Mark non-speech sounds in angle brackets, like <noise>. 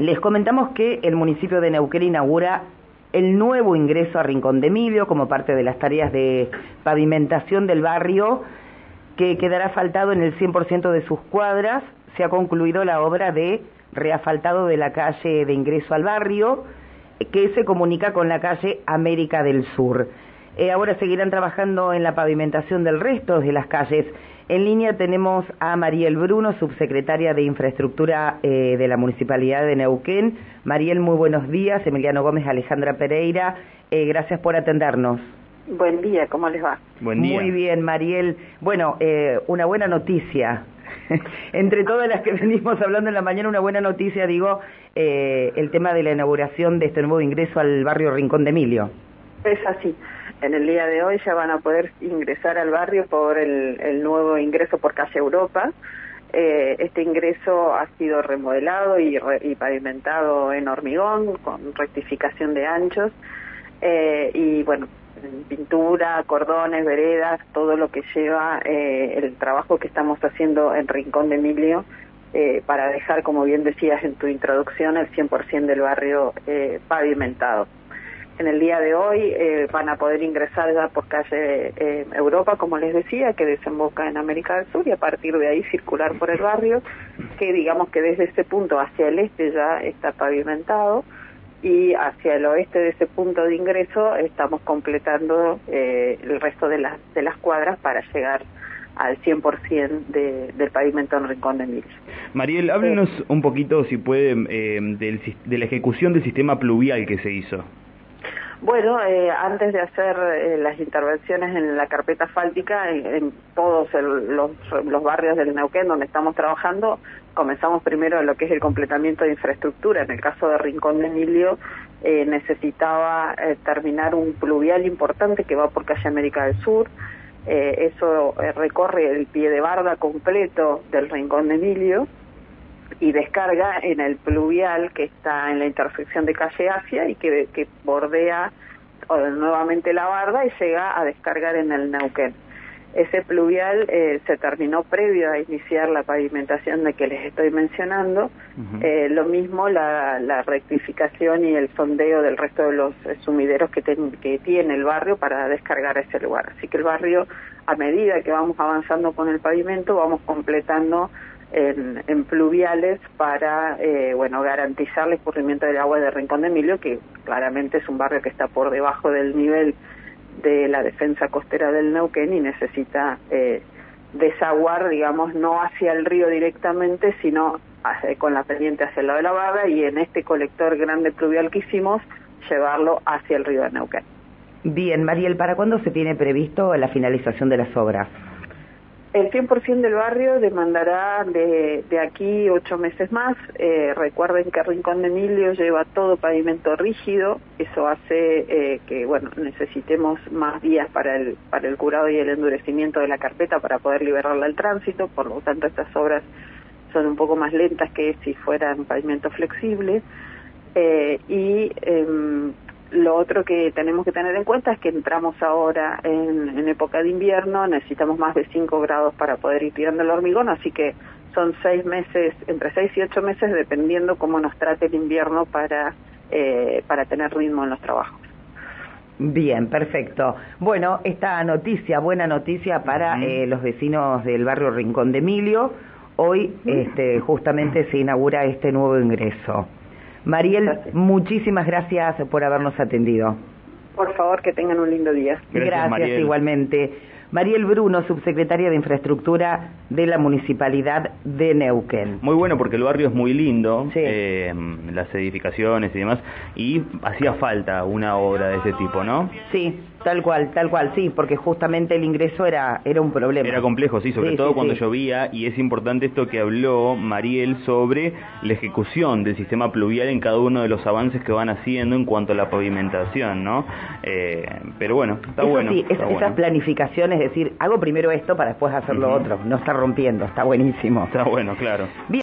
Les comentamos que el municipio de Neuquén inaugura el nuevo ingreso a Rincón de Milio como parte de las tareas de pavimentación del barrio que quedará asfaltado en el 100% de sus cuadras. Se ha concluido la obra de reasfaltado de la calle de ingreso al barrio que se comunica con la calle América del Sur. Eh, ahora seguirán trabajando en la pavimentación del resto de las calles. En línea tenemos a Mariel Bruno, subsecretaria de Infraestructura eh, de la Municipalidad de Neuquén. Mariel, muy buenos días. Emiliano Gómez, Alejandra Pereira, eh, gracias por atendernos. Buen día, ¿cómo les va? Buen día. Muy bien, Mariel. Bueno, una buena noticia. <laughs> Entre todas las que venimos hablando en la mañana, una buena noticia, digo, el tema de la inauguración de este nuevo ingreso al barrio Rincón de Emilio. Es así en el día de hoy ya van a poder ingresar al barrio por el, nuevo ingreso por calle Europa. Eh, este ingreso ha sido remodelado y, pavimentado en hormigón con rectificación de anchos eh, y bueno, pintura, cordones, veredas, todo lo que lleva eh, el trabajo que estamos haciendo en Rincón de Emilio para dejar, como bien decías en tu introducción, el 100% del barrio pavimentado en el día de hoy eh, van a poder ingresar ya por calle eh, Europa, como les decía, que desemboca en América del Sur y a partir de ahí circular por el barrio, que digamos que desde ese punto hacia el este ya está pavimentado y hacia el oeste de ese punto de ingreso estamos completando eh, el resto de las, de las cuadras para llegar al 100% de, del pavimento en Rincón de Emilio. Mariel, háblenos un poquito, si puede, de la ejecución del sistema pluvial que se hizo. Bueno, eh, antes de hacer eh, las intervenciones en la carpeta asfáltica, en, todos los, los, barrios del Neuquén donde estamos trabajando, comenzamos primero lo que es el completamiento de infraestructura. En el caso de Rincón de Emilio, eh, necesitaba terminar un pluvial importante que va por calle América del Sur. eso recorre el pie de barda completo del Rincón de Emilio y descarga en el pluvial que está en la intersección de calle Asia y que, que bordea nuevamente la barda y llega a descargar en el Neuquén. Ese pluvial eh, se terminó previo a iniciar la pavimentación de que les estoy mencionando. eh, lo mismo la, la, rectificación y el sondeo del resto de los sumideros que, que tiene el barrio para descargar ese lugar. Así que el barrio, a medida que vamos avanzando con el pavimento, vamos completando en, pluviales para eh, bueno garantizar el escurrimiento del agua de Rincón de Emilio, que claramente es un barrio que está por debajo del nivel de la defensa costera del Neuquén y necesita eh, desaguar, digamos, no hacia el río directamente, sino con la pendiente hacia el lado de la barra y en este colector grande pluvial que hicimos, llevarlo hacia el río de Neuquén. Bien, Mariel, ¿para cuándo se tiene previsto la finalización de las obras? El 100% del barrio demandará de, de, aquí ocho meses más. Eh, recuerden que Rincón de Emilio lleva todo pavimento rígido. Eso hace eh, que bueno necesitemos más días para el, para el curado y el endurecimiento de la carpeta para poder liberarla al tránsito. Por lo tanto, estas obras son un poco más lentas que si fueran pavimento flexible. Eh, y otro que tenemos que tener en cuenta es que entramos ahora en, época de invierno, necesitamos más de 5 grados para poder ir tirando el hormigón, así que son seis meses, entre 6 y 8 meses, dependiendo cómo nos trate el invierno para, eh, para tener ritmo en los trabajos. Bien, perfecto. Bueno, esta noticia, buena noticia para eh, los vecinos del barrio Rincón de Emilio. Hoy este, justamente se inaugura este nuevo ingreso. Mariel, muchísimas gracias por habernos atendido. Por favor, que tengan un lindo día. Gracias, igualmente. Mariel Bruno, subsecretaria de Infraestructura de la Municipalidad de Neuquén. Muy bueno porque el barrio es muy lindo, eh, las edificaciones y demás, y hacía falta una obra de ese tipo, ¿no? Sí, Tal cual, tal cual, sí, porque justamente el ingreso era, era un problema. Era complejo, sí, sobre todo cuando llovía, y es importante esto que habló Mariel sobre la ejecución del sistema pluvial en cada uno de los avances que van haciendo en cuanto a la pavimentación, ¿no? Eh, pero bueno, está bueno. Sí, esas planificaciones, es decir, hago primero esto para después hacer lo otro, no está rompiendo, está buenísimo. Está bueno, claro. Bien.